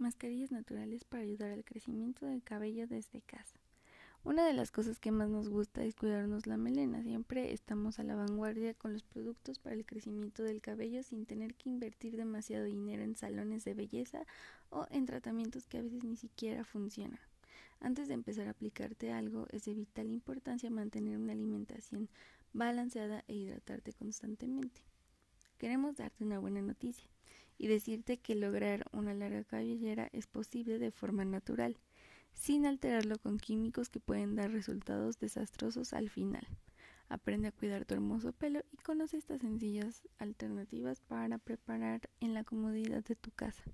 mascarillas naturales para ayudar al crecimiento del cabello desde casa. Una de las cosas que más nos gusta es cuidarnos la melena. Siempre estamos a la vanguardia con los productos para el crecimiento del cabello sin tener que invertir demasiado dinero en salones de belleza o en tratamientos que a veces ni siquiera funcionan. Antes de empezar a aplicarte algo, es de vital importancia mantener una alimentación balanceada e hidratarte constantemente. Queremos darte una buena noticia y decirte que lograr una larga cabellera es posible de forma natural, sin alterarlo con químicos que pueden dar resultados desastrosos al final. Aprende a cuidar tu hermoso pelo y conoce estas sencillas alternativas para preparar en la comodidad de tu casa.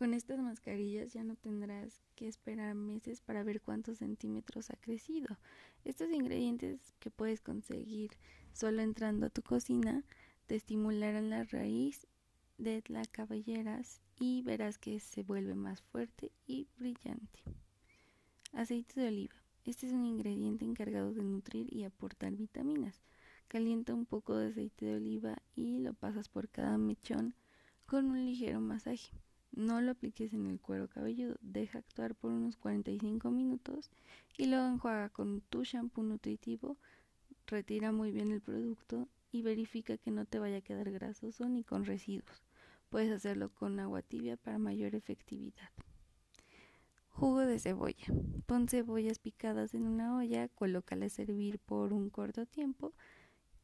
Con estas mascarillas ya no tendrás que esperar meses para ver cuántos centímetros ha crecido. Estos ingredientes que puedes conseguir solo entrando a tu cocina te estimularán la raíz de la cabelleras y verás que se vuelve más fuerte y brillante. Aceite de oliva. Este es un ingrediente encargado de nutrir y aportar vitaminas. Calienta un poco de aceite de oliva y lo pasas por cada mechón con un ligero masaje. No lo apliques en el cuero cabelludo, deja actuar por unos 45 minutos y luego enjuaga con tu shampoo nutritivo, retira muy bien el producto y verifica que no te vaya a quedar grasoso ni con residuos. Puedes hacerlo con agua tibia para mayor efectividad. Jugo de cebolla. Pon cebollas picadas en una olla, colócalas a servir por un corto tiempo,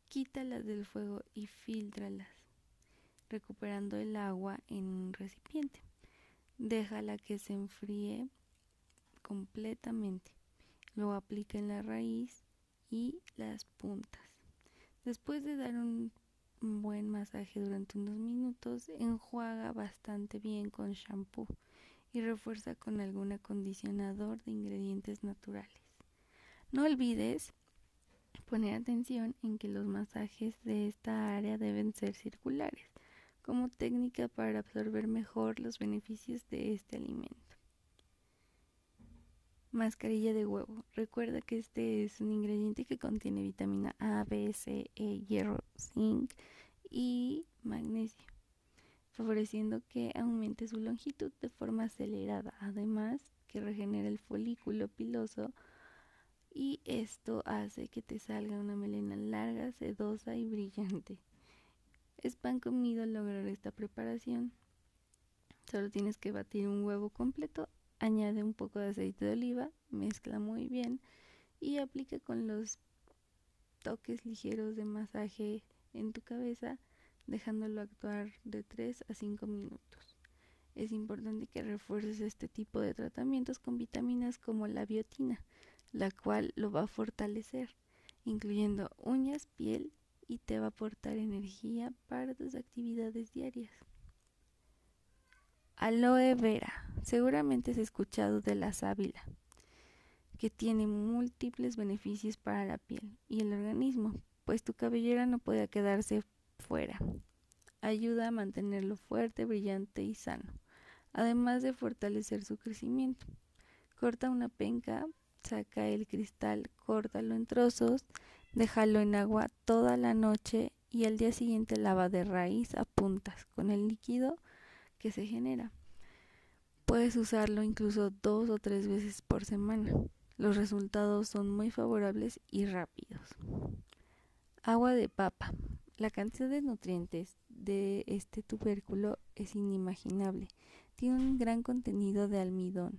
quítalas del fuego y filtralas, recuperando el agua en un recipiente. Déjala que se enfríe completamente. Luego aplica en la raíz y las puntas. Después de dar un durante unos minutos, enjuaga bastante bien con shampoo y refuerza con algún acondicionador de ingredientes naturales. No olvides poner atención en que los masajes de esta área deben ser circulares, como técnica para absorber mejor los beneficios de este alimento. Mascarilla de huevo. Recuerda que este es un ingrediente que contiene vitamina A, B, C, E, hierro, zinc y magnesio, favoreciendo que aumente su longitud de forma acelerada. Además, que regenera el folículo piloso y esto hace que te salga una melena larga, sedosa y brillante. Es pan comido lograr esta preparación. Solo tienes que batir un huevo completo añade un poco de aceite de oliva, mezcla muy bien y aplica con los toques ligeros de masaje en tu cabeza, dejándolo actuar de 3 a 5 minutos. Es importante que refuerces este tipo de tratamientos con vitaminas como la biotina, la cual lo va a fortalecer, incluyendo uñas, piel y te va a aportar energía para tus actividades diarias. Aloe vera. Seguramente has escuchado de la sábila, que tiene múltiples beneficios para la piel y el organismo, pues tu cabellera no puede quedarse fuera. Ayuda a mantenerlo fuerte, brillante y sano, además de fortalecer su crecimiento. Corta una penca, saca el cristal, córtalo en trozos, déjalo en agua toda la noche y al día siguiente lava de raíz a puntas con el líquido que se genera. Puedes usarlo incluso dos o tres veces por semana. Los resultados son muy favorables y rápidos. Agua de papa. La cantidad de nutrientes de este tubérculo es inimaginable. Tiene un gran contenido de almidón,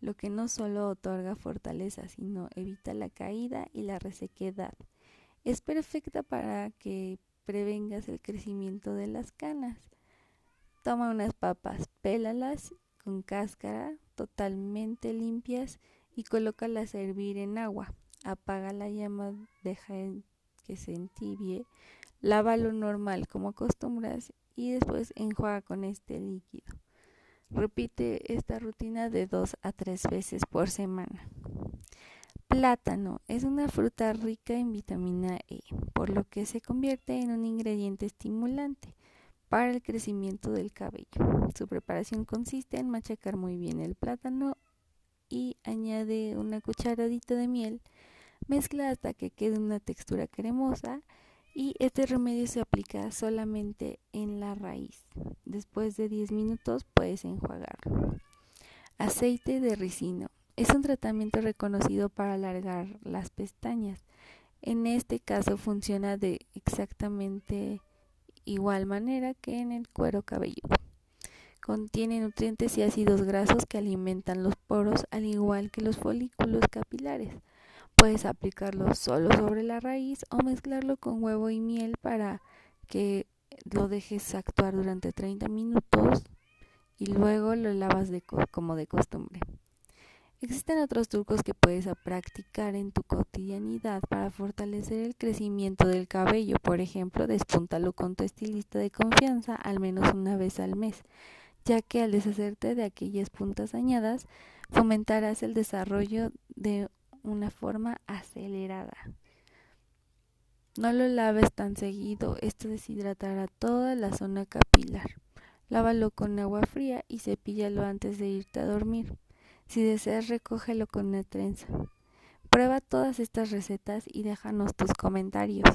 lo que no solo otorga fortaleza, sino evita la caída y la resequedad. Es perfecta para que prevengas el crecimiento de las canas. Toma unas papas, pélalas con cáscara totalmente limpias y colócalas a hervir en agua. Apaga la llama, deja que se entibie, lávalo normal como acostumbras y después enjuaga con este líquido. Repite esta rutina de dos a tres veces por semana. Plátano es una fruta rica en vitamina E, por lo que se convierte en un ingrediente estimulante para el crecimiento del cabello. Su preparación consiste en machacar muy bien el plátano y añade una cucharadita de miel, mezcla hasta que quede una textura cremosa y este remedio se aplica solamente en la raíz. Después de 10 minutos puedes enjuagarlo. Aceite de ricino. Es un tratamiento reconocido para alargar las pestañas. En este caso funciona de exactamente igual manera que en el cuero cabelludo. Contiene nutrientes y ácidos grasos que alimentan los poros al igual que los folículos capilares. Puedes aplicarlo solo sobre la raíz o mezclarlo con huevo y miel para que lo dejes actuar durante 30 minutos y luego lo lavas como de costumbre. Existen otros trucos que puedes practicar en tu cotidianidad para fortalecer el crecimiento del cabello. Por ejemplo, despúntalo con tu estilista de confianza al menos una vez al mes, ya que al deshacerte de aquellas puntas dañadas, fomentarás el desarrollo de una forma acelerada. No lo laves tan seguido, esto deshidratará toda la zona capilar. Lávalo con agua fría y cepíllalo antes de irte a dormir. Si deseas, recógelo con una trenza. Prueba todas estas recetas y déjanos tus comentarios.